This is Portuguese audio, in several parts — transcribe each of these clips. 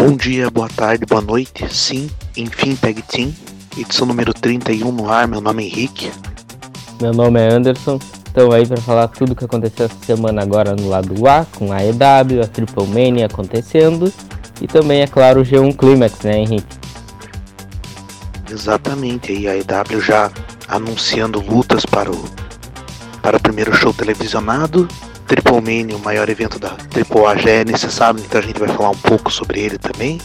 Bom dia, boa tarde, boa noite. Sim, enfim, Tag Team. Edição número 31 no ar. Meu nome é Henrique. Meu nome é Anderson. Estou aí para falar tudo o que aconteceu essa semana agora no lado A, com a EW, a Triple Mania acontecendo e também, é claro, o G1 Climax, né, Henrique? Exatamente, e a EW já anunciando lutas para o, para o primeiro show televisionado. Triple Mania, o maior evento da Triple A já é necessário, então a gente vai falar um pouco sobre ele também.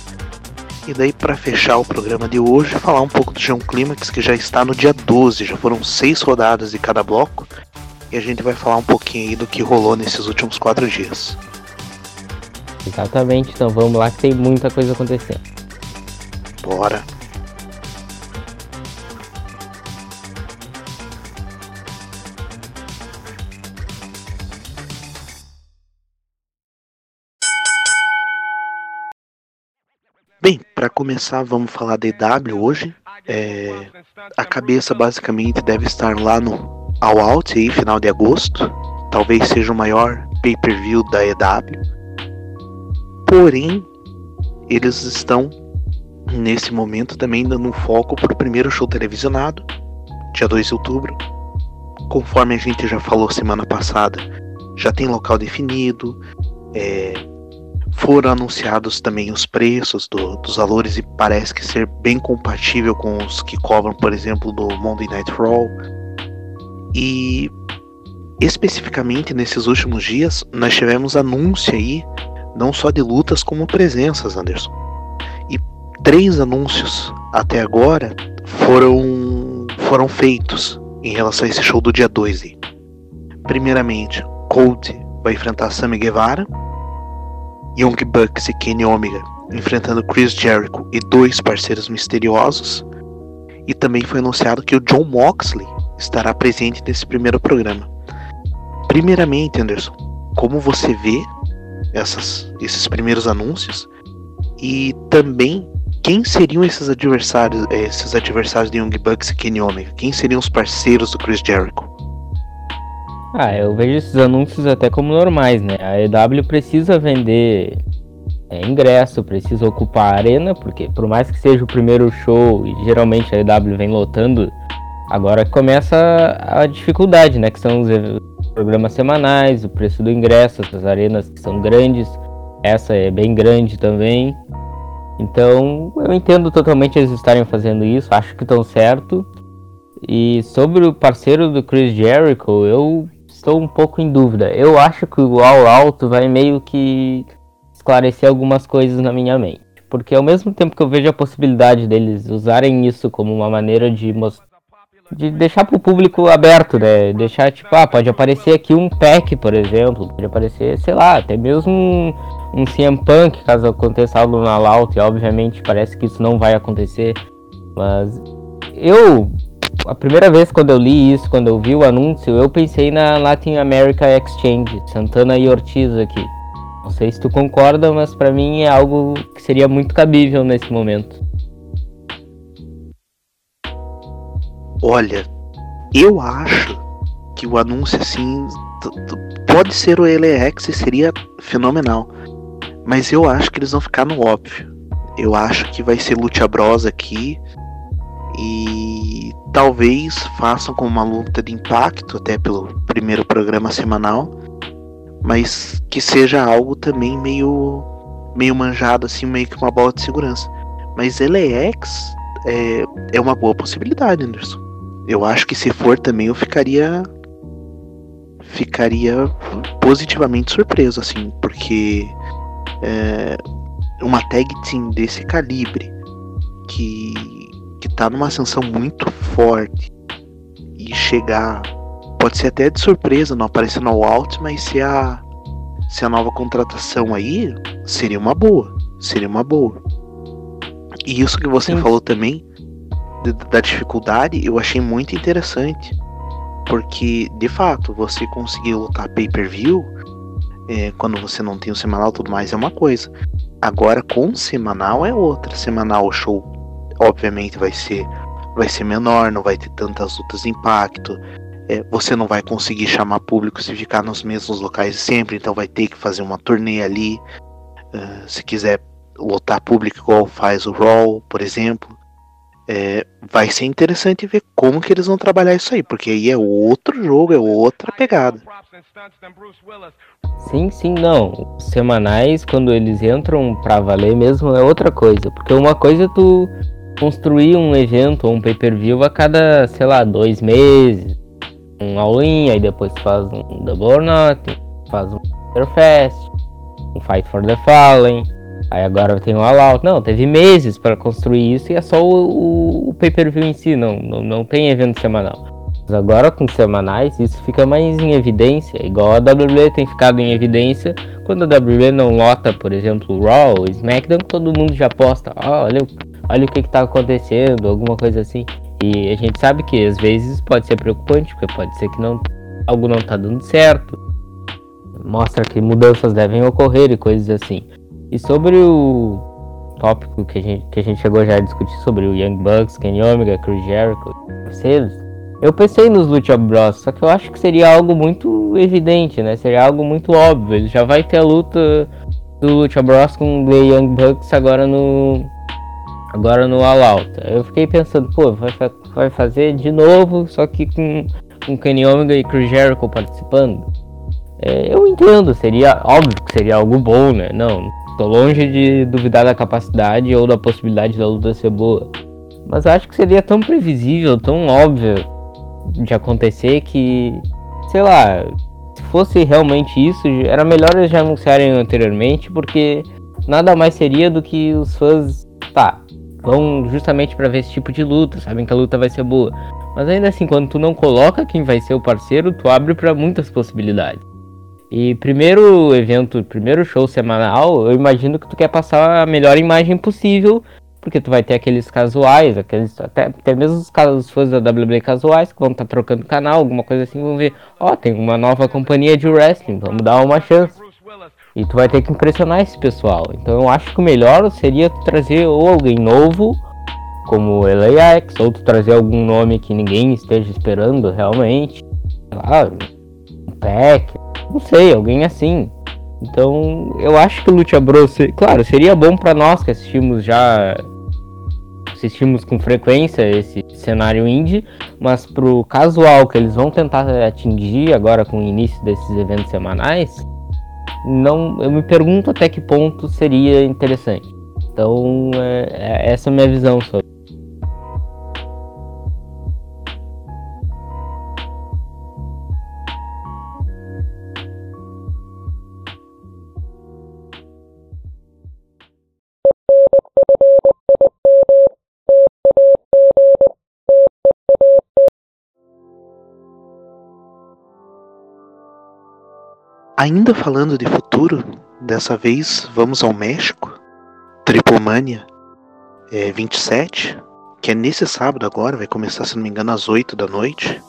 E daí, para fechar o programa de hoje, falar um pouco do G1 Climax, que já está no dia 12, já foram seis rodadas de cada bloco. E a gente vai falar um pouquinho aí do que rolou nesses últimos quatro dias. Exatamente, então vamos lá que tem muita coisa acontecendo. Bora! Bem, para começar, vamos falar da EW hoje. É, a cabeça basicamente deve estar lá no All Out, aí, final de agosto. Talvez seja o maior pay-per-view da EW. Porém, eles estão nesse momento também dando um foco para o primeiro show televisionado, dia 2 de outubro. Conforme a gente já falou semana passada, já tem local definido, é, foram anunciados também os preços do, dos valores e parece que ser bem compatível com os que cobram, por exemplo, do Monday Night Raw. E especificamente nesses últimos dias, nós tivemos anúncio aí, não só de lutas como presenças, Anderson. E três anúncios até agora foram, foram feitos em relação a esse show do dia 2 aí. Primeiramente, Cold vai enfrentar Sammy Guevara Young Bucks e Kenny Omega enfrentando Chris Jericho e dois parceiros misteriosos. E também foi anunciado que o John Moxley estará presente nesse primeiro programa. Primeiramente, Anderson, como você vê essas, esses primeiros anúncios? E também quem seriam esses adversários, esses adversários de Young Bucks e Kenny Omega? Quem seriam os parceiros do Chris Jericho? Ah, eu vejo esses anúncios até como normais, né? A EW precisa vender é, ingresso, precisa ocupar a arena, porque por mais que seja o primeiro show, e geralmente a EW vem lotando, agora começa a dificuldade, né? Que são os programas semanais, o preço do ingresso, essas arenas que são grandes, essa é bem grande também. Então eu entendo totalmente eles estarem fazendo isso, acho que estão certo. E sobre o parceiro do Chris Jericho, eu estou um pouco em dúvida. Eu acho que o All Out vai meio que esclarecer algumas coisas na minha mente. Porque ao mesmo tempo que eu vejo a possibilidade deles usarem isso como uma maneira de mostrar de deixar para o público aberto, né? Deixar tipo, ah, pode aparecer aqui um pack, por exemplo, pode aparecer, sei lá, até mesmo um, um CM Punk, caso aconteça algo na Laut, e obviamente parece que isso não vai acontecer, mas eu a primeira vez quando eu li isso, quando eu vi o anúncio, eu pensei na Latin America Exchange, Santana e Ortiz aqui. Não sei se tu concorda, mas para mim é algo que seria muito cabível nesse momento. Olha, eu acho que o anúncio assim pode ser o LX e seria fenomenal. Mas eu acho que eles vão ficar no óbvio. Eu acho que vai ser Lucha Bros aqui e talvez façam com uma luta de impacto, até pelo primeiro programa semanal, mas que seja algo também meio meio manjado, assim, meio que uma bola de segurança. Mas LAX é, é uma boa possibilidade, Anderson. Eu acho que se for também eu ficaria ficaria positivamente surpreso, assim, porque é, uma tag team desse calibre que que tá numa ascensão muito forte e chegar, pode ser até de surpresa, não aparecer no Alt, mas se a se a nova contratação aí seria uma boa, seria uma boa. E isso que você Sim. falou também da dificuldade, eu achei muito interessante, porque de fato você conseguir lutar pay-per-view é, quando você não tem o semanal tudo mais é uma coisa. Agora com o semanal é outra. Semanal show obviamente vai ser vai ser menor, não vai ter tantas lutas de impacto. É, você não vai conseguir chamar público se ficar nos mesmos locais sempre, então vai ter que fazer uma turnê ali. Uh, se quiser lotar público igual faz o Raw, por exemplo. É, vai ser interessante ver como que eles vão trabalhar isso aí, porque aí é outro jogo, é outra pegada. Sim, sim, não. Semanais, quando eles entram pra valer mesmo, é outra coisa. Porque uma coisa é tu construir um evento ou um pay-per-view a cada, sei lá, dois meses, um all-in, aí depois faz um Double or Nothing, faz um Fest, um Fight for the Fallen, aí agora tem um All Out. Não, teve meses para construir isso e é só o, o, o pay-per-view em si, não, não, não tem evento semanal. Mas agora com semanais isso fica mais em evidência, igual a WWE tem ficado em evidência quando a WWE não lota, por exemplo, o Raw, o SmackDown, todo mundo já posta, oh, olha, olha o que está acontecendo, alguma coisa assim. E a gente sabe que às vezes pode ser preocupante, porque pode ser que não, algo não está dando certo. Mostra que mudanças devem ocorrer e coisas assim. E sobre o tópico que a gente, que a gente chegou já a discutir sobre o Young Bucks, Kenny Omega, Chris Jericho, Mercedes, eu pensei nos Lucha Bros, só que eu acho que seria algo muito evidente, né? Seria algo muito óbvio. Ele já vai ter a luta do Lucha Bros com o Young Bucks agora no agora no All Out. Eu fiquei pensando, pô, vai, vai fazer de novo, só que com, com Kenny Omega e Chris Jericho participando. É, eu entendo, seria óbvio que seria algo bom, né? Não, tô longe de duvidar da capacidade ou da possibilidade da luta ser boa. Mas acho que seria tão previsível, tão óbvio de acontecer que, sei lá, se fosse realmente isso, era melhor eles já anunciarem anteriormente, porque nada mais seria do que os fãs, tá, vão justamente para ver esse tipo de luta, sabem que a luta vai ser boa. Mas ainda assim, quando tu não coloca quem vai ser o parceiro, tu abre para muitas possibilidades. E primeiro evento, primeiro show semanal, eu imagino que tu quer passar a melhor imagem possível, porque tu vai ter aqueles casuais, aqueles até, até mesmo os, os fãs da WWE casuais que vão estar tá trocando canal, alguma coisa assim, vão ver, ó, oh, tem uma nova companhia de wrestling, vamos dar uma chance. E tu vai ter que impressionar esse pessoal. Então eu acho que o melhor seria trazer ou alguém novo, como LAX, ou tu trazer algum nome que ninguém esteja esperando realmente. Sei lá, um Pack, não sei, alguém assim. Então eu acho que o Lucha Bros, claro, seria bom para nós que assistimos já assistimos com frequência esse cenário indie, mas pro casual que eles vão tentar atingir agora com o início desses eventos semanais, não, eu me pergunto até que ponto seria interessante. Então, é, é essa é a minha visão sobre. Ainda falando de futuro, dessa vez vamos ao México. Tripomania é, 27, que é nesse sábado agora, vai começar, se não me engano, às 8 da noite.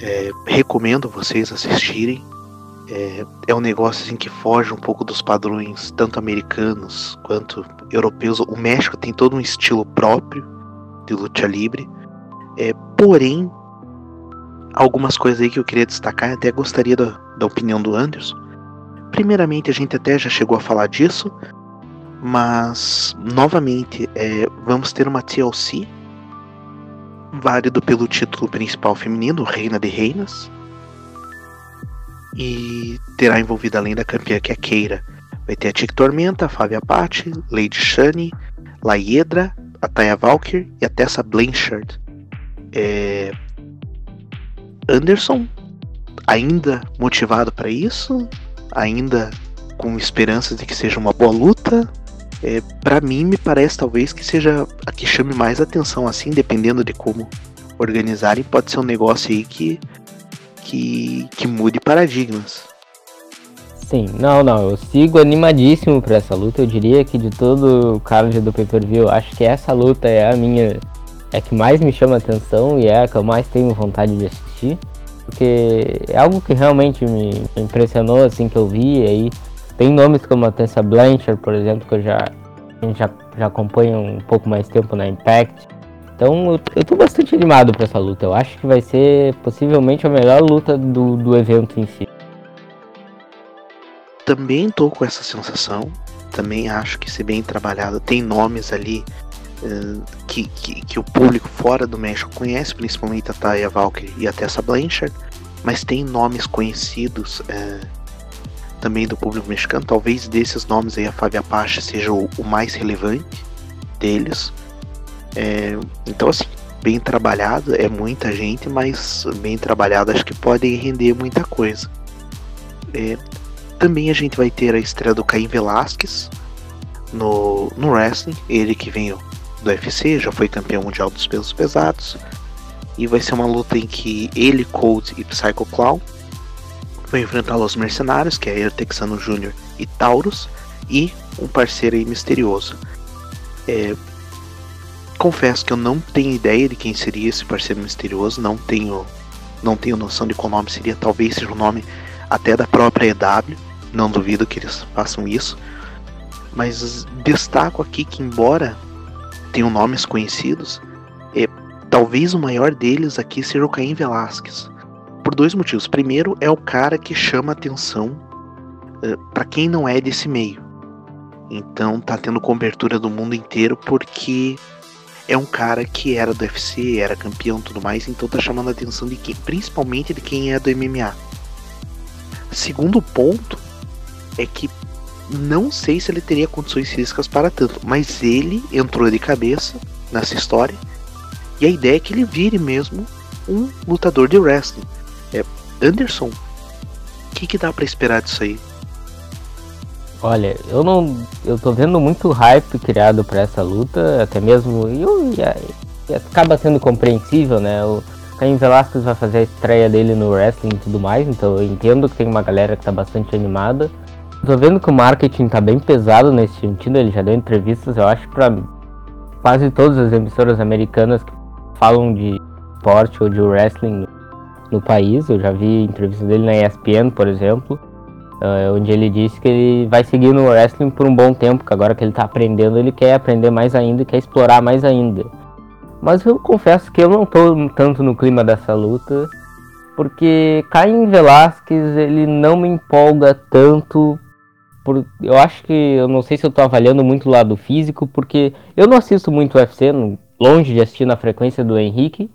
É, recomendo vocês assistirem. É, é, um negócio assim que foge um pouco dos padrões, tanto americanos quanto europeus. O México tem todo um estilo próprio de luta livre. É, porém, algumas coisas aí que eu queria destacar, até gostaria da, da opinião do Anderson. Primeiramente, a gente até já chegou a falar disso, mas novamente é, vamos ter uma TLC válido pelo título principal feminino, Reina de Reinas, e terá envolvida além da campeã que é Keira. Vai ter a Tic Tormenta, a Fábia Patti, Lady Shani, Laedra, a Taya Valkyr e a Tessa Blanchard. É, Anderson, ainda motivado para isso, ainda com esperanças de que seja uma boa luta. É, para mim, me parece talvez que seja a que chame mais atenção, assim, dependendo de como organizarem, pode ser um negócio aí que, que, que mude paradigmas. Sim, não, não, eu sigo animadíssimo para essa luta. Eu diria que de todo o card do pay-per-view, acho que essa luta é a minha, é a que mais me chama atenção e é a que eu mais tenho vontade de assistir assistir, porque é algo que realmente me impressionou, assim, que eu vi aí. Tem nomes como a Tessa Blanchard, por exemplo, que eu já, já, já acompanho um pouco mais tempo na Impact. Então eu, eu tô bastante animado para essa luta. Eu acho que vai ser possivelmente a melhor luta do, do evento em si. também tô com essa sensação. Também acho que ser bem trabalhado. Tem nomes ali que, que, que, o público fora do México conhece, principalmente a Taya Valkyrie e a Tessa Blanchard. Mas tem nomes conhecidos uh, também do público mexicano. Talvez desses nomes aí a Fábio Apache seja o, o mais relevante deles. É, então, assim, bem trabalhado, é muita gente, mas bem trabalhado acho que pode render muita coisa. É, também a gente vai ter a estreia do Caim Velasquez no, no wrestling, ele que vem do UFC, já foi campeão mundial dos pesos pesados. E vai ser uma luta em que ele, Cold e Psycho Clown vão enfrentar os mercenários, que é Air Texano Jr. e Taurus, e um parceiro aí misterioso. É, confesso que eu não tenho ideia de quem seria esse parceiro misterioso, não tenho, não tenho noção de qual nome seria, talvez seja o nome até da própria EW, não duvido que eles façam isso. Mas destaco aqui que embora tenham nomes conhecidos, é, talvez o maior deles aqui seja o Caim Velasquez. Por dois motivos. Primeiro, é o cara que chama atenção é, para quem não é desse meio. Então tá tendo cobertura do mundo inteiro porque é um cara que era do UFC, era campeão e tudo mais, então tá chamando a atenção de quem, principalmente de quem é do MMA. Segundo ponto é que não sei se ele teria condições físicas para tanto, mas ele entrou de cabeça nessa história e a ideia é que ele vire mesmo um lutador de wrestling. É, Anderson, o que, que dá para esperar disso aí? Olha, eu não. Eu tô vendo muito hype criado para essa luta, até mesmo. E, e, acaba sendo compreensível, né? O Caim Velasquez vai fazer a estreia dele no wrestling e tudo mais, então eu entendo que tem uma galera que tá bastante animada. Tô vendo que o marketing tá bem pesado nesse sentido, ele já deu entrevistas, eu acho, para quase todas as emissoras americanas que falam de esporte ou de wrestling no, no país. Eu já vi entrevistas dele na ESPN, por exemplo. Uh, onde ele disse que ele vai seguir no wrestling por um bom tempo, que agora que ele está aprendendo, ele quer aprender mais ainda e quer explorar mais ainda. Mas eu confesso que eu não estou tanto no clima dessa luta, porque Caim Velasquez ele não me empolga tanto. Por, eu acho que eu não sei se eu estou avaliando muito o lado físico, porque eu não assisto muito UFC, longe de assistir na frequência do Henrique,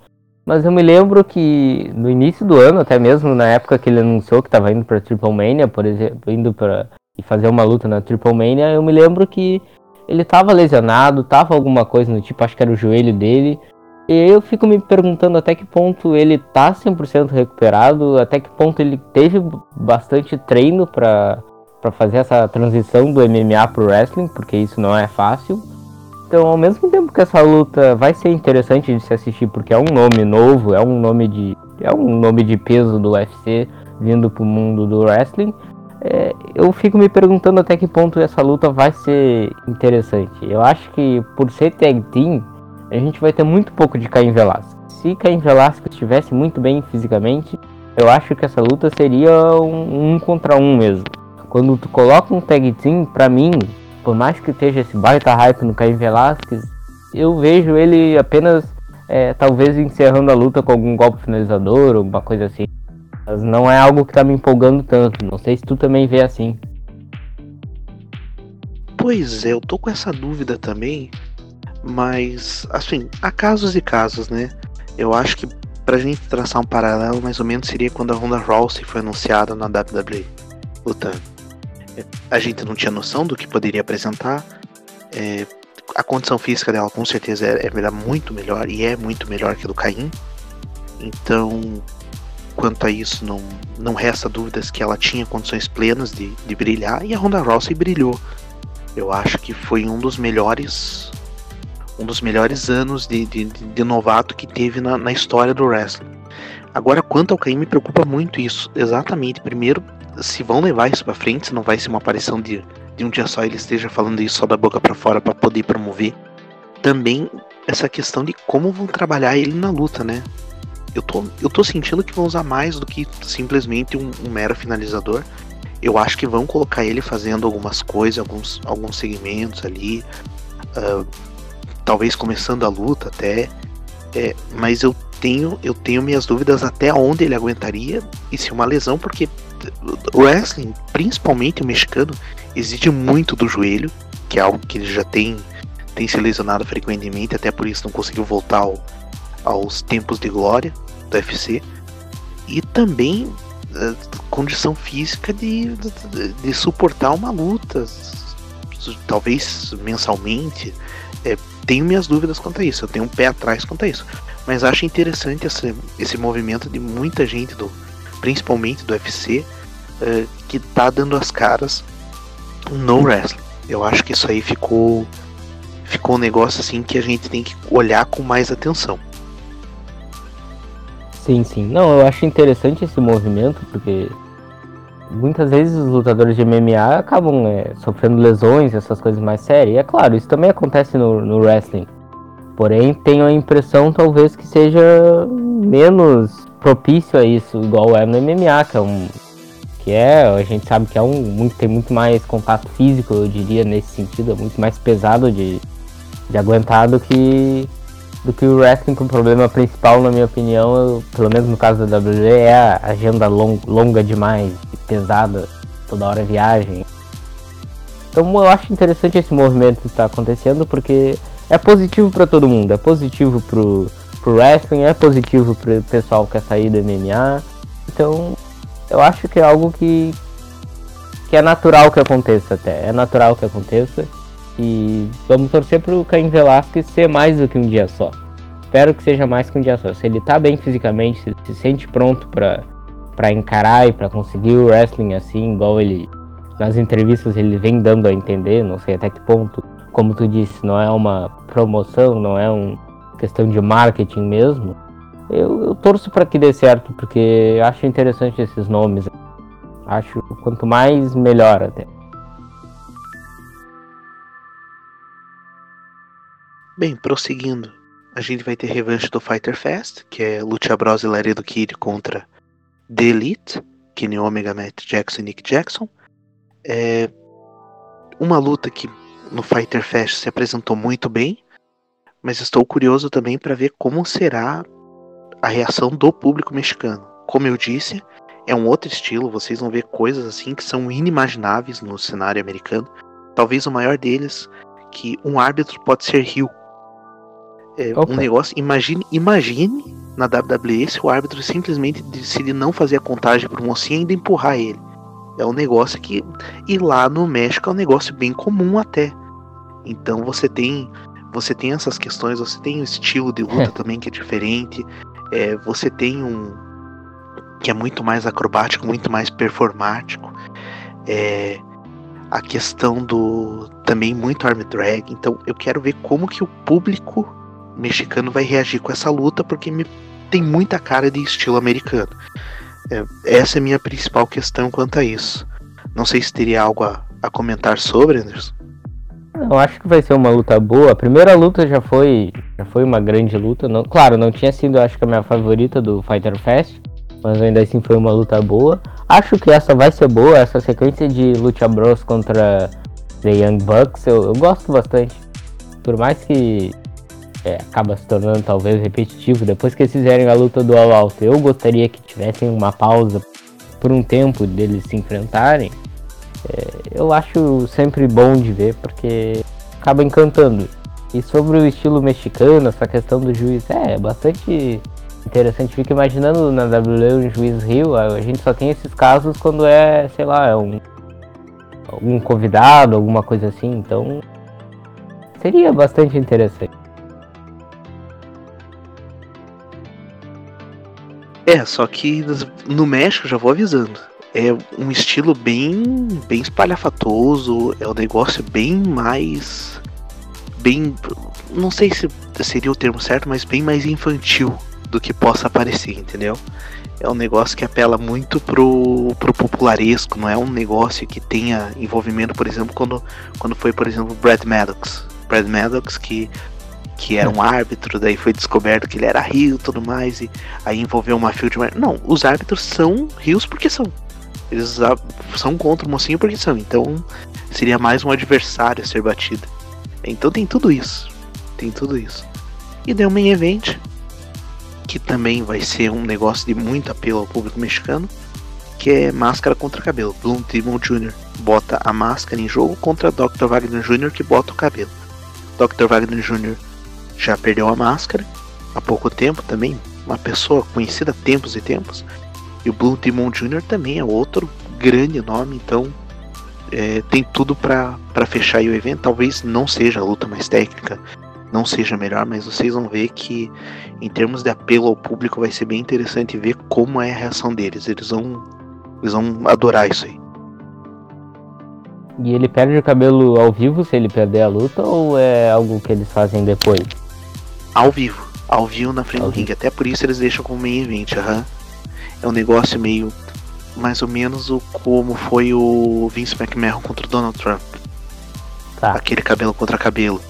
mas eu me lembro que no início do ano, até mesmo na época que ele anunciou que estava indo para Triple Mania, por exemplo, indo para fazer uma luta na Triple Mania, eu me lembro que ele estava lesionado, tava alguma coisa no tipo, acho que era o joelho dele. E eu fico me perguntando até que ponto ele tá 100% recuperado, até que ponto ele teve bastante treino para fazer essa transição do MMA pro wrestling, porque isso não é fácil. Então, ao mesmo tempo que essa luta vai ser interessante de se assistir, porque é um nome novo, é um nome de é um nome de peso do UFC vindo pro mundo do wrestling, é, eu fico me perguntando até que ponto essa luta vai ser interessante. Eu acho que por ser tag team, a gente vai ter muito pouco de Caim Velasquez. Se Caim Velasquez estivesse muito bem fisicamente, eu acho que essa luta seria um, um contra um mesmo. Quando tu coloca um tag team, pra mim, por mais que esteja esse baita hype no Caim Velasquez, eu vejo ele apenas, é, talvez, encerrando a luta com algum golpe finalizador, alguma coisa assim. Mas não é algo que tá me empolgando tanto. Não sei se tu também vê assim. Pois é, eu tô com essa dúvida também. Mas, assim, há casos e casos, né? Eu acho que pra gente traçar um paralelo, mais ou menos seria quando a Ronda Rousey foi anunciada na WWE lutando a gente não tinha noção do que poderia apresentar. É, a condição física dela com certeza era, é, era muito melhor e é muito melhor que a do Caim. Então, quanto a isso, não, não resta dúvidas que ela tinha condições plenas de, de brilhar e a Ronda Rousey brilhou. Eu acho que foi um dos melhores um dos melhores anos de, de, de novato que teve na, na história do wrestling. Agora, quanto ao Caim, me preocupa muito isso. Exatamente. Primeiro, se vão levar isso para frente, se não vai ser uma aparição de, de um dia só ele esteja falando isso só da boca para fora para poder promover. Também essa questão de como vão trabalhar ele na luta, né? Eu tô, eu tô sentindo que vão usar mais do que simplesmente um, um mero finalizador. Eu acho que vão colocar ele fazendo algumas coisas, alguns, alguns segmentos ali. Uh, talvez começando a luta até. É, mas eu tenho, eu tenho minhas dúvidas até onde ele aguentaria e se uma lesão, porque o wrestling, principalmente o mexicano, exige muito do joelho, que é algo que ele já tem, tem se lesionado frequentemente, até por isso não conseguiu voltar ao, aos tempos de glória do UFC. E também uh, condição física de, de, de, suportar uma luta, talvez mensalmente. É, tenho minhas dúvidas quanto a isso, eu tenho um pé atrás quanto a isso. Mas acho interessante esse, esse movimento de muita gente, do, principalmente do UFC, uh, que tá dando as caras no wrestling. Eu acho que isso aí ficou ficou um negócio assim que a gente tem que olhar com mais atenção. Sim, sim. Não, eu acho interessante esse movimento porque muitas vezes os lutadores de MMA acabam é, sofrendo lesões, essas coisas mais sérias. E é claro, isso também acontece no, no wrestling. Porém, tenho a impressão talvez que seja menos propício a isso, igual é no MMA, que é um. Que é, a gente sabe que é um. Muito, tem muito mais contato físico, eu diria, nesse sentido, é muito mais pesado de, de aguentar do que, do que o wrestling, que o problema principal, na minha opinião, eu, pelo menos no caso da WWE, é a agenda long, longa demais, pesada, toda hora viagem. Então eu acho interessante esse movimento que está acontecendo, porque é positivo para todo mundo, é positivo pro, pro wrestling, é positivo pro pessoal que quer sair do MMA. Então, eu acho que é algo que que é natural que aconteça até, é natural que aconteça. E vamos torcer pro Caim Velasquez ser mais do que um dia só. Espero que seja mais que um dia só. Se ele tá bem fisicamente, se se sente pronto para para encarar e para conseguir o wrestling assim, igual ele nas entrevistas ele vem dando a entender, não sei até que ponto como tu disse, não é uma promoção, não é uma questão de marketing mesmo. Eu, eu torço para que dê certo, porque acho interessante esses nomes. Acho quanto mais melhor até. Bem, prosseguindo, a gente vai ter revanche do Fighter Fest, que é Lucha Bros e Laredo Kid contra The Elite, Kenny Omega, Matt Jackson e Nick Jackson. É uma luta que no Fighter Fest se apresentou muito bem, mas estou curioso também para ver como será a reação do público mexicano. Como eu disse, é um outro estilo, vocês vão ver coisas assim que são inimagináveis no cenário americano. Talvez o maior deles, que um árbitro pode ser rio. É um negócio, imagine, imagine na WWE se o árbitro simplesmente decide não fazer a contagem para o mocinho e ainda empurrar ele. É um negócio que. E lá no México é um negócio bem comum até. Então você tem. Você tem essas questões, você tem o estilo de luta também que é diferente. É, você tem um. que é muito mais acrobático, muito mais performático. É, a questão do. também muito arm drag. Então eu quero ver como que o público mexicano vai reagir com essa luta, porque me, tem muita cara de estilo americano. É, essa é a minha principal questão quanto a isso. Não sei se teria algo a, a comentar sobre, Anderson. Eu acho que vai ser uma luta boa. A primeira luta já foi, já foi uma grande luta. Não, claro, não tinha sido, acho que a minha favorita do Fighter Fest, mas ainda assim foi uma luta boa. Acho que essa vai ser boa, essa sequência de Lucha Bros contra The Young Bucks, eu, eu gosto bastante. Por mais que é, acaba se tornando talvez repetitivo. Depois que eles fizerem a luta do All Out, eu gostaria que tivessem uma pausa por um tempo deles se enfrentarem. É, eu acho sempre bom de ver porque acaba encantando. E sobre o estilo mexicano, essa questão do juiz, é, é bastante interessante. Fico imaginando na WWE um juiz Rio, a gente só tem esses casos quando é, sei lá, é um, convidado, alguma coisa assim. Então seria bastante interessante. É, só que no México, já vou avisando, é um estilo bem, bem espalhafatoso, é um negócio bem mais. bem. não sei se seria o termo certo, mas bem mais infantil do que possa parecer, entendeu? É um negócio que apela muito pro, pro popularesco, não é um negócio que tenha envolvimento, por exemplo, quando, quando foi, por exemplo, Brad Maddox. Brad Maddox, que que era um árbitro, daí foi descoberto que ele era rio e tudo mais, e aí envolveu uma field. Não, os árbitros são rios porque são. Eles são contra o mocinho porque são. Então seria mais um adversário a ser batido. Então tem tudo isso. Tem tudo isso. E deu um main event, que também vai ser um negócio de muito apelo ao público mexicano. que é máscara contra cabelo. Bloom Demon Jr. bota a máscara em jogo contra Dr. Wagner Jr. que bota o cabelo. Dr. Wagner Jr. já perdeu a máscara há pouco tempo também, uma pessoa conhecida há tempos e tempos. E o Blue Demon Jr. também é outro grande nome, então é, tem tudo para fechar o evento. Talvez não seja a luta mais técnica, não seja melhor, mas vocês vão ver que em termos de apelo ao público vai ser bem interessante ver como é a reação deles. Eles vão, eles vão adorar isso aí. E ele perde o cabelo ao vivo se ele perder a luta ou é algo que eles fazem depois? Ao vivo, ao vivo na frente ao do ringue. Até por isso eles deixam como main event, aham. É um negócio meio mais ou menos o como foi o Vince McMahon contra o Donald Trump. Tá. Aquele cabelo contra cabelo.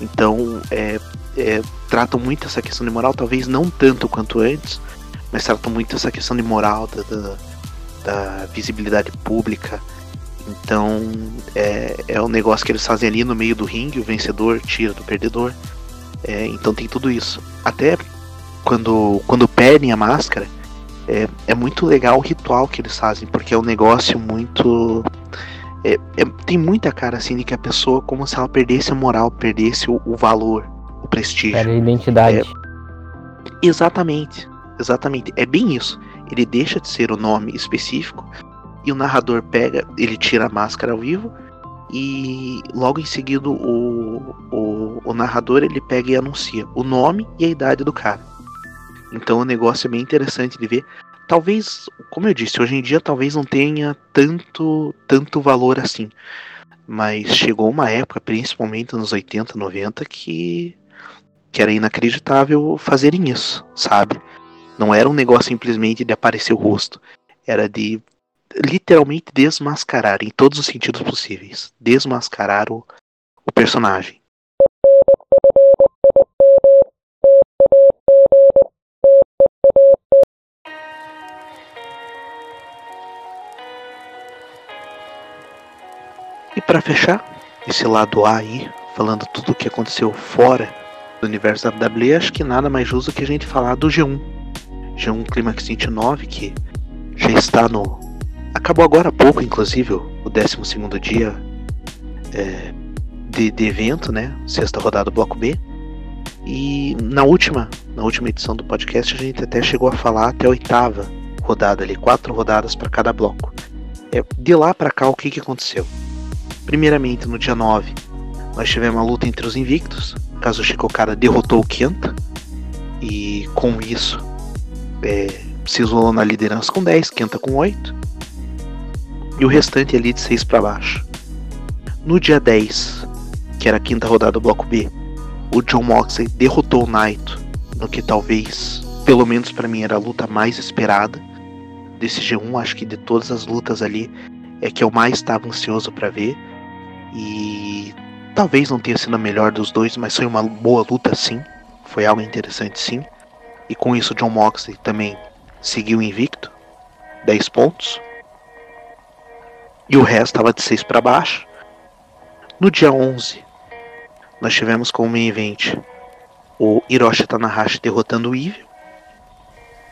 Então, é, é, tratam muito essa questão de moral, talvez não tanto quanto antes, mas tratam muito essa questão de moral, da, da, da visibilidade pública. Então, é, é um negócio que eles fazem ali no meio do ringue, o vencedor tira do perdedor. É, então tem tudo isso. Até quando, quando perdem a máscara, é, é muito legal o ritual que eles fazem, porque é um negócio muito. É, é, tem muita cara assim de que a pessoa, como se ela perdesse a moral, perdesse o, o valor, o prestígio. Perde a identidade. É, exatamente, exatamente. É bem isso. Ele deixa de ser o nome específico e o narrador pega, ele tira a máscara ao vivo e logo em seguida o, o, o narrador ele pega e anuncia o nome e a idade do cara. Então o negócio é bem interessante de ver. Talvez, como eu disse, hoje em dia talvez não tenha tanto, tanto valor assim. Mas chegou uma época, principalmente nos 80, 90, que, que era inacreditável fazerem isso, sabe? Não era um negócio simplesmente de aparecer o rosto. Era de literalmente desmascarar em todos os sentidos possíveis. Desmascarar o, o personagem. Para fechar esse lado A aí, falando tudo o que aconteceu fora do universo da WWE, acho que nada mais justo que a gente falar do G1. G1 Climax 29, que já está no. Acabou agora há pouco, inclusive, o 12 dia é, de, de, evento, né? Sexta rodada do Bloco B. E na última, na última edição do podcast, a gente até chegou a falar até a oitava rodada ali, quatro rodadas para cada bloco. É, de lá para cá, o que, que aconteceu? Primeiramente, no dia 9, nós tivemos a luta entre os invictos. Kazuchika Okada derrotou o Kenta. E com isso, é, se isolou na liderança com 10, Kenta com 8. E o restante ali de 6 para baixo. No dia 10, que era a quinta rodada do bloco B, o John Moxley derrotou o Naito no que talvez, pelo menos para mim, era a luta mais esperada desse G1. Acho que de todas as lutas ali é que eu mais estava ansioso para ver. E talvez não tenha sido a melhor dos dois, mas foi uma boa luta sim. Foi algo interessante sim. E com isso John Moxley também seguiu invicto, 10 pontos. E o resto estava de 6 para baixo. No dia 11, nós tivemos como main event o Hiroshi Tanahashi derrotando o Evil.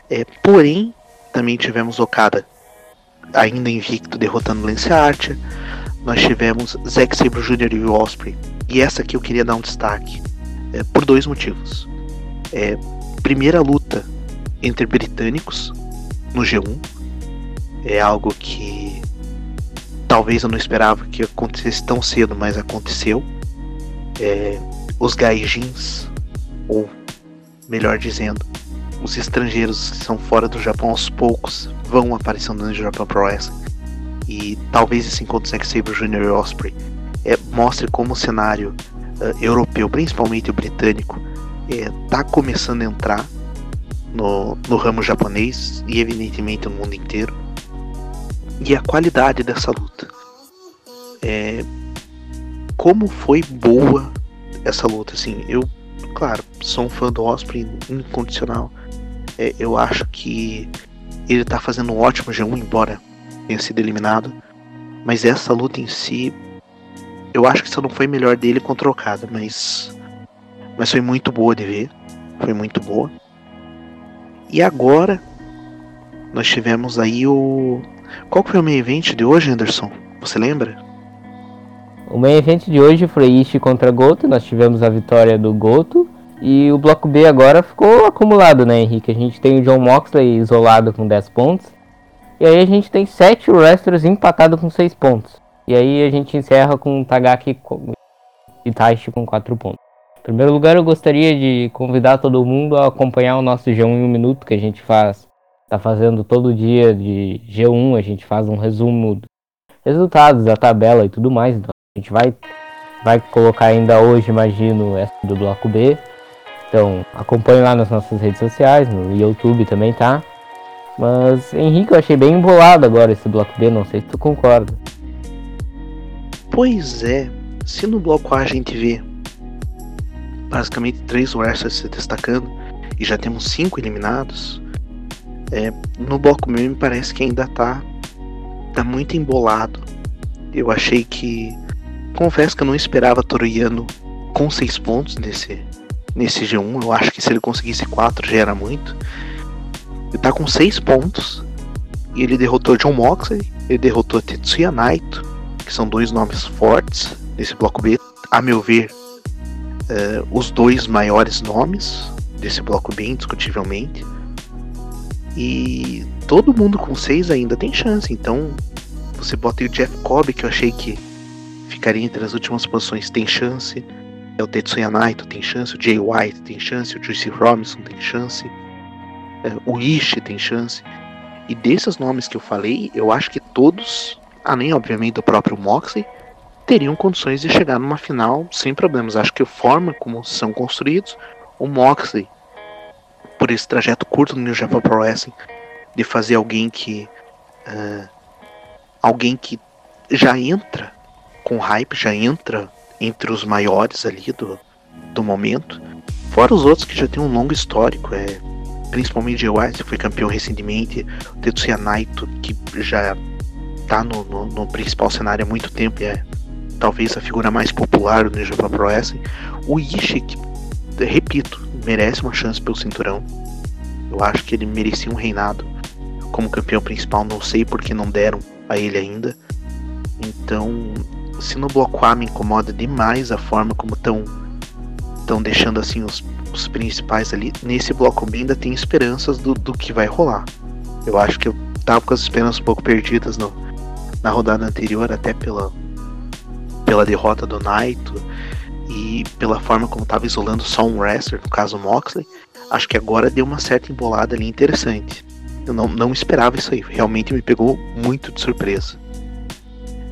É, porém, também tivemos Okada ainda invicto derrotando Lance Archer nós tivemos Zack Sabre Jr. e Will Ospreay. E essa aqui eu queria dar um destaque é, por dois motivos. É, primeira luta entre britânicos no G1 é algo que talvez eu não esperava que acontecesse tão cedo, mas aconteceu. É, os gaijins, ou melhor dizendo, os estrangeiros que são fora do Japão aos poucos vão aparecendo no Japão Pro Wrestling e talvez esse encontro Zack Sabre Jr. e Osprey é, mostre como o cenário uh, europeu, principalmente o britânico, está é, começando a entrar no, no ramo japonês e evidentemente no mundo inteiro. E a qualidade dessa luta. É, como foi boa essa luta, assim, eu, claro, sou um fã do Osprey incondicional. É, eu acho que ele está fazendo um ótimo G1, embora tenha sido eliminado. Mas essa luta em si, eu acho que só não foi melhor dele contra o Okada, mas mas foi muito boa de ver, foi muito boa. E agora nós tivemos aí o Qual foi o main event de hoje, Anderson? Você lembra? O main event de hoje foi Ishi contra Goto, nós tivemos a vitória do Goto. E o bloco B agora ficou acumulado, né, Henrique? A gente tem o John Moxley isolado com 10 pontos. E aí a gente tem 7 wrestlers empatados com 6 pontos. E aí a gente encerra com Tagaki e Taishi com 4 pontos. Em primeiro lugar, eu gostaria de convidar todo mundo a acompanhar o nosso G1 em um minuto que a gente faz. Tá fazendo todo dia de G1, a gente faz um resumo dos resultados da tabela e tudo mais. Então a gente vai, vai colocar ainda hoje, imagino, essa do bloco B. Então acompanhe lá nas nossas redes sociais, no YouTube também tá. Mas Henrique, eu achei bem embolado agora esse bloco B, não sei se tu concorda. Pois é, se no bloco A a gente vê basicamente três wrestlers se destacando e já temos cinco eliminados, é, no bloco B me parece que ainda tá, tá muito embolado. Eu achei que. Confesso que eu não esperava Toriano com seis pontos nesse, nesse G1. Eu acho que se ele conseguisse quatro já era muito. Ele tá com seis pontos. E ele derrotou John Moxley, ele derrotou Tetsuya Naito, que são dois nomes fortes desse bloco B. A meu ver, uh, os dois maiores nomes desse bloco B, indiscutivelmente. E todo mundo com seis ainda tem chance. Então, você bota o Jeff Cobb, que eu achei que ficaria entre as últimas posições, tem chance. É o Tetsuya Naito tem chance, o Jay White tem chance, o Juicy Robinson tem chance, o Ishi tem chance. E desses nomes que eu falei, eu acho que todos, além obviamente do próprio Moxley, teriam condições de chegar numa final sem problemas. Acho que a forma como são construídos, o Moxley, por esse trajeto curto no New Japan Pro Wrestling, de fazer alguém que. Uh, alguém que já entra com hype, já entra entre os maiores ali do, do momento. Fora os outros que já tem um longo histórico, é, principalmente Jay White, que foi campeão recentemente, o Tetsuya Naito, que já tá no, no, no, principal cenário há muito tempo e é talvez a figura mais popular do Japan Pro Wrestling. O Ishii, que, repito, merece uma chance pelo cinturão. Eu acho que ele merecia um reinado como campeão principal, não sei porque não deram a ele ainda. Então, se no bloco A me incomoda demais a forma como estão estão deixando assim os, os, principais ali, nesse bloco B ainda tem esperanças do, do que vai rolar. Eu acho que eu tava com as esperanças um pouco perdidas no, na rodada anterior, até pela, pela derrota do Naito e pela forma como estava isolando só um wrestler, no caso Moxley. Acho que agora deu uma certa embolada ali interessante. Eu não, não esperava isso aí, realmente me pegou muito de surpresa.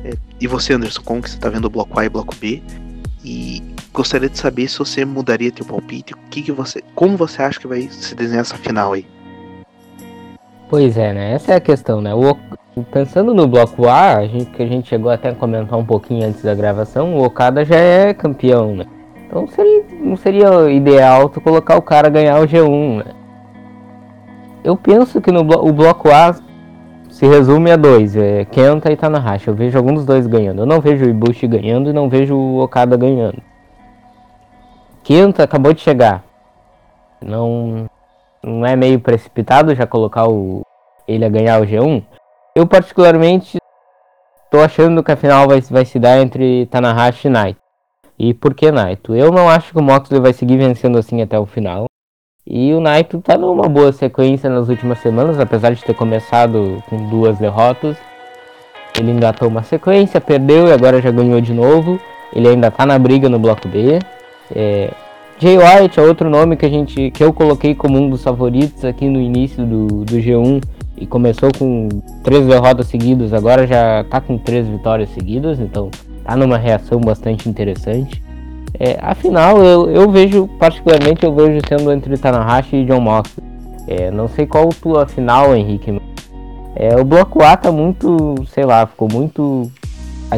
É, e você, Anderson, como que você está vendo o bloco A e o bloco B? E gostaria de saber se você mudaria teu palpite, o que, que você, como você acha que vai se desenhar essa final aí? Pois é, né? Essa é a questão, né? O, pensando no bloco A, a gente, que a gente chegou até a comentar um pouquinho antes da gravação, o Okada já é campeão, né? Então seria, não seria ideal tu colocar o cara ganhar o G1, né? Eu penso que no o bloco A se resume a dois, é Kenta e Tanahashi. Eu vejo alguns dos dois ganhando. Eu não vejo o Ibushi ganhando e não vejo o Okada ganhando. Kenta acabou de chegar. Não, não é meio precipitado já colocar o, ele a ganhar o G1? Eu particularmente tô achando que a final vai, vai se dar entre Tanahashi e Naito. E por que Naito? Eu não acho que o Moxley vai seguir vencendo assim até o final. E o Naito tá numa boa sequência nas últimas semanas, apesar de ter começado com duas derrotas. Ele engatou uma sequência, perdeu e agora já ganhou de novo. Ele ainda tá na briga no bloco B. É... Jay White é outro nome que a gente que eu coloquei como um dos favoritos aqui no início do, do G1 e começou com três derrotas seguidas, agora já tá com três vitórias seguidas, então tá numa reação bastante interessante. É, afinal, eu, eu vejo, particularmente, eu vejo sendo entre Tanahashi e John Moxley. É, não sei qual tua final, Henrique. É, o bloco A tá muito, sei lá, ficou muito. A,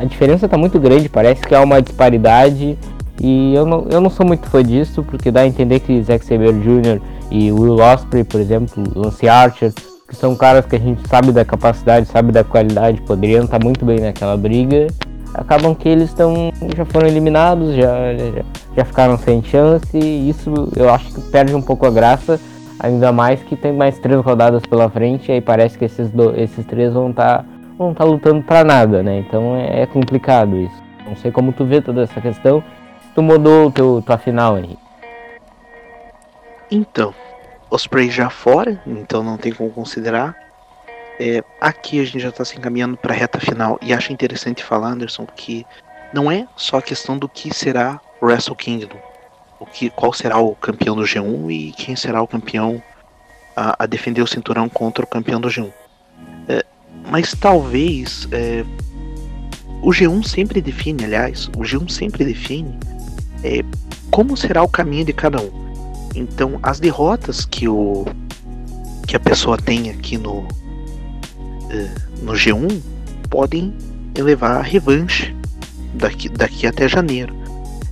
a diferença tá muito grande, parece que há uma disparidade. E eu não, eu não sou muito fã disso, porque dá a entender que Zack Saber Jr. e Will Ospreay, por exemplo, Lance Archer, que são caras que a gente sabe da capacidade, sabe da qualidade, poderiam estar tá muito bem naquela briga acabam que eles estão já foram eliminados, já, já, já, ficaram sem chance, e isso eu acho que perde um pouco a graça, Ainda mais que tem mais três rodadas pela frente e aí parece que esses, do, esses três vão estar tá, vão tá lutando para nada, né? Então é, é, complicado isso. Não sei como tu vê toda essa questão. Tu mudou teu, tua final, Henrique. Então, Osprey já fora, então não tem como considerar. É, aqui a gente já está se encaminhando para a reta final e acho interessante falar, Anderson, que não é só a questão do que será Wrestle Kingdom, o que, qual será o campeão do G1 e quem será o campeão a, a defender o cinturão contra o campeão do G1. É, mas talvez é, o G1 sempre define, aliás, o G1 sempre define é, como será o caminho de cada um. Então, as derrotas que o que a pessoa tem aqui no é, no G1 podem levar a revanche daqui, daqui até janeiro.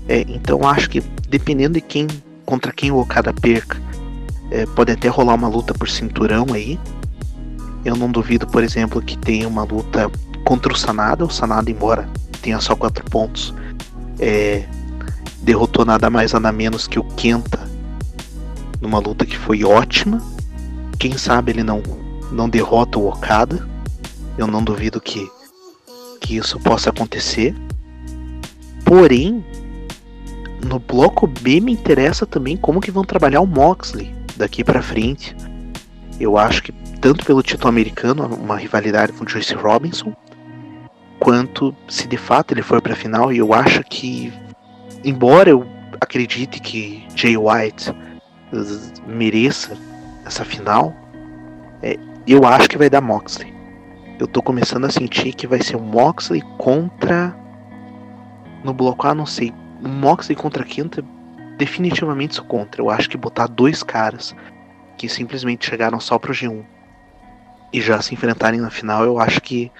É, então acho que dependendo de quem contra quem o Okada perca, é, pode até rolar uma luta por cinturão aí. Eu não duvido, por exemplo, que tenha uma luta contra o Sanada. O Sanada, embora tenha só quatro pontos, é, derrotou nada mais nada menos que o Kenta numa luta que foi ótima. Quem sabe ele não não derrota o Okada. Eu não duvido que que isso possa acontecer. Porém, no bloco B me interessa também como que vão trabalhar o Moxley daqui para frente. Eu acho que tanto pelo título americano, uma rivalidade com o Joyce Robinson, quanto se de fato ele for para a final, eu acho que embora eu acredite que Jay White mereça essa final, é, eu acho que vai dar Moxley. Eu tô começando a sentir que vai ser o Moxley contra no bloco A, não sei. Moxley contra Kenta, definitivamente sou contra. Eu acho que botar dois caras que simplesmente chegaram só pro G1 e já se enfrentarem na final, eu acho que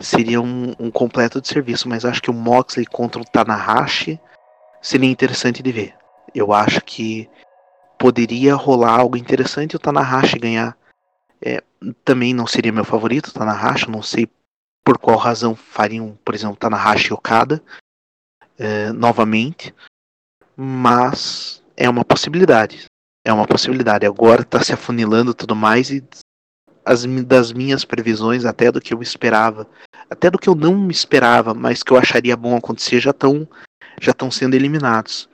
seria um, um completo de serviço. Mas acho que o Moxley contra o Tanahashi seria interessante de ver. Eu acho que poderia rolar algo interessante o Tanahashi ganhar. É, também não seria meu favorito, o Tanahashi, não sei por qual razão fariam, por exemplo, Tanahashi e Okada é, novamente, mas é uma possibilidade. É uma possibilidade. Agora está se afunilando tudo mais e as das minhas previsões, até do que eu esperava, até do que eu não esperava, mas que eu acharia bom acontecer, já estão já estão sendo eliminados.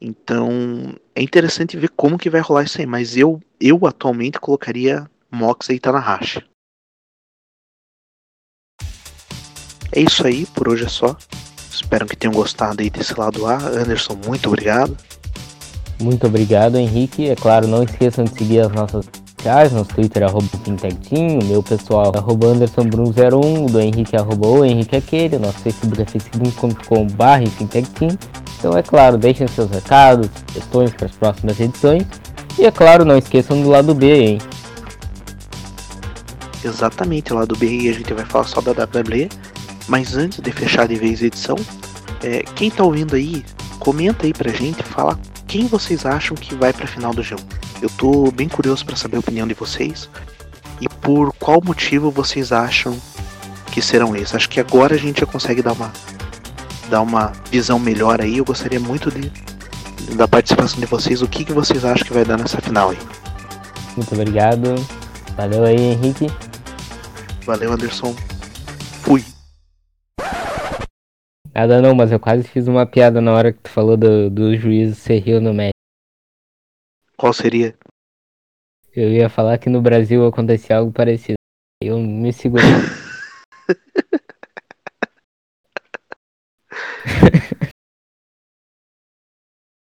Então é interessante ver como que vai rolar isso aí. Mas eu, eu atualmente colocaria Mox e Tanahashi. É isso aí, por hoje é só. Espero que tenham gostado aí desse lado A. Anderson, muito obrigado. Muito obrigado, Henrique. É claro, não esqueçam de seguir as nossas sociais, nosso Twitter é arroba o meu pessoal é arroba AndersonBrum01, do Henrique é arroba o Henrique Aquele, nosso Facebook é facebook.com.br Então é claro, deixem seus recados, questões para as próximas edições. E é claro, não esqueçam do lado B, hein? Exatamente, o lado B a gente vai falar só da WWE mas antes de fechar de vez a edição, é, quem tá ouvindo aí, comenta aí pra gente, fala quem vocês acham que vai pra final do G1. Eu tô bem curioso para saber a opinião de vocês e por qual motivo vocês acham que serão eles. Acho que agora a gente já consegue dar uma dar uma visão melhor aí. Eu gostaria muito de da participação de vocês. O que, que vocês acham que vai dar nessa final aí? Muito obrigado. Valeu aí, Henrique. Valeu, Anderson. Fui. Nada não, mas eu quase fiz uma piada na hora que tu falou do, do juiz ser rio no médico. Qual seria? Eu ia falar que no Brasil acontecia algo parecido. Eu me segurei.